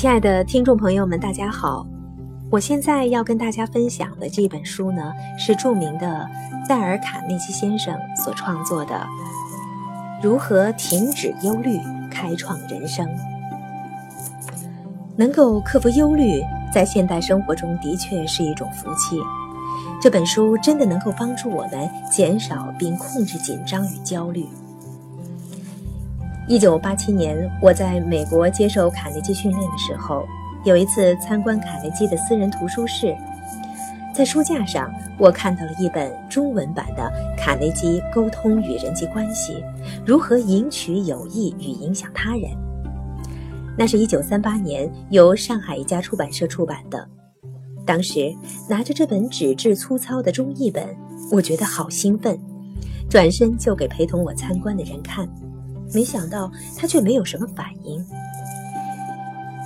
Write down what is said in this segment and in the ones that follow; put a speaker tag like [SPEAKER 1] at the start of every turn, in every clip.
[SPEAKER 1] 亲爱的听众朋友们，大家好！我现在要跟大家分享的这本书呢，是著名的戴尔·卡内基先生所创作的《如何停止忧虑，开创人生》。能够克服忧虑，在现代生活中的确是一种福气。这本书真的能够帮助我们减少并控制紧张与焦虑。一九八七年，我在美国接受卡内基训练的时候，有一次参观卡内基的私人图书室，在书架上，我看到了一本中文版的《卡内基沟通与人际关系：如何赢取友谊与影响他人》。那是一九三八年由上海一家出版社出版的。当时拿着这本纸质粗糙的中译本，我觉得好兴奋，转身就给陪同我参观的人看。没想到他却没有什么反应。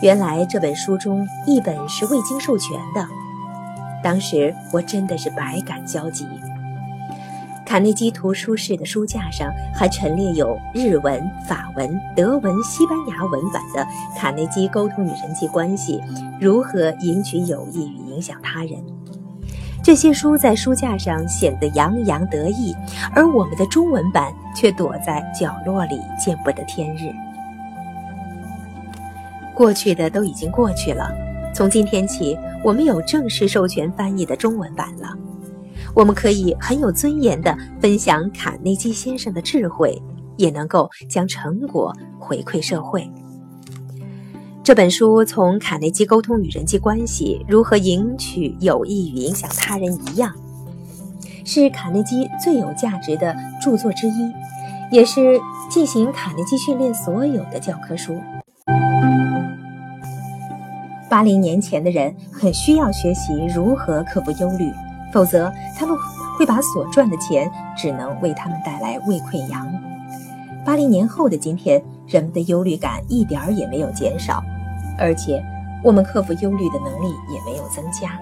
[SPEAKER 1] 原来这本书中一本是未经授权的，当时我真的是百感交集。卡内基图书室的书架上还陈列有日文、法文、德文、西班牙文版的《卡内基沟通与人际关系：如何赢取友谊与影响他人》。这些书在书架上显得洋洋得意，而我们的中文版却躲在角落里见不得天日。过去的都已经过去了，从今天起，我们有正式授权翻译的中文版了。我们可以很有尊严地分享卡内基先生的智慧，也能够将成果回馈社会。这本书从卡内基沟通与人际关系如何赢取友谊与影响他人一样，是卡内基最有价值的著作之一，也是进行卡内基训练所有的教科书。八零年前的人很需要学习如何克服忧虑，否则他们会把所赚的钱只能为他们带来胃溃疡。八零年后的今天，人们的忧虑感一点儿也没有减少。而且，我们克服忧虑的能力也没有增加。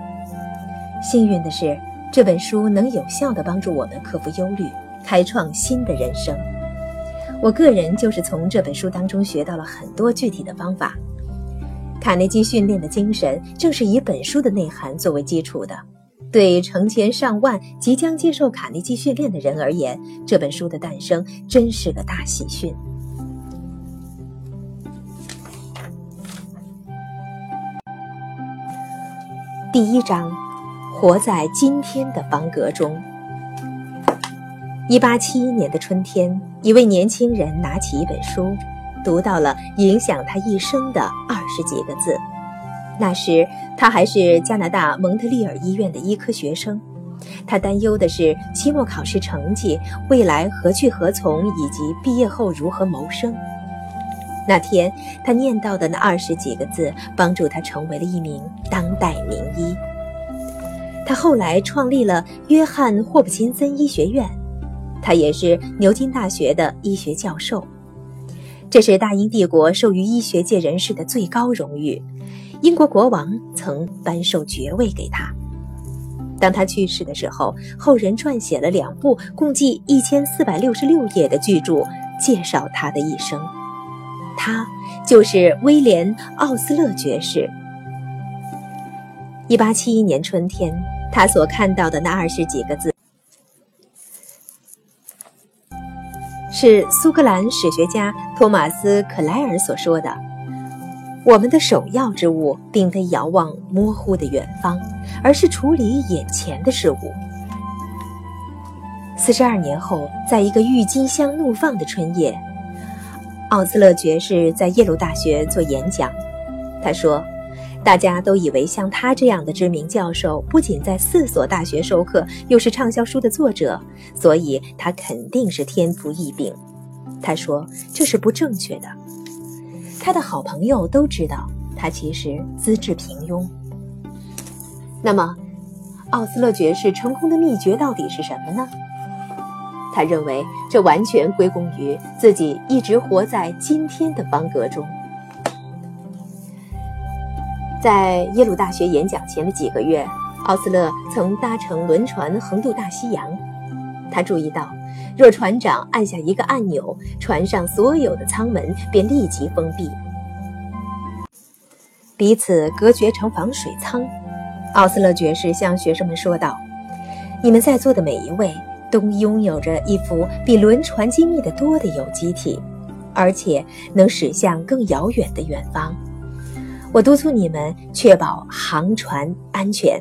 [SPEAKER 1] 幸运的是，这本书能有效地帮助我们克服忧虑，开创新的人生。我个人就是从这本书当中学到了很多具体的方法。卡内基训练的精神正是以本书的内涵作为基础的。对成千上万即将接受卡内基训练的人而言，这本书的诞生真是个大喜讯。第一章，活在今天的方格中。一八七一年的春天，一位年轻人拿起一本书，读到了影响他一生的二十几个字。那时他还是加拿大蒙特利尔医院的医科学生，他担忧的是期末考试成绩、未来何去何从，以及毕业后如何谋生。那天，他念到的那二十几个字，帮助他成为了一名当代名医。他后来创立了约翰霍普金森医学院，他也是牛津大学的医学教授。这是大英帝国授予医学界人士的最高荣誉，英国国王曾颁授爵位给他。当他去世的时候，后人撰写了两部共计一千四百六十六页的巨著，介绍他的一生。他就是威廉·奥斯勒爵士。一八七一年春天，他所看到的那二十几个字，是苏格兰史学家托马斯·克莱尔所说的：“我们的首要之务，并非遥望模糊的远方，而是处理眼前的事物。”四十二年后，在一个郁金香怒放的春夜。奥斯勒爵士在耶鲁大学做演讲，他说：“大家都以为像他这样的知名教授，不仅在四所大学授课，又是畅销书的作者，所以他肯定是天赋异禀。”他说：“这是不正确的。”他的好朋友都知道他其实资质平庸。那么，奥斯勒爵士成功的秘诀到底是什么呢？他认为，这完全归功于自己一直活在今天的方格中。在耶鲁大学演讲前的几个月，奥斯勒曾搭乘轮船横渡大西洋。他注意到，若船长按下一个按钮，船上所有的舱门便立即封闭。彼此隔绝成防水舱。奥斯勒爵士向学生们说道：“你们在座的每一位都拥有着一幅比轮船精密的多的有机体，而且能驶向更遥远的远方。我督促你们确保航船安全。”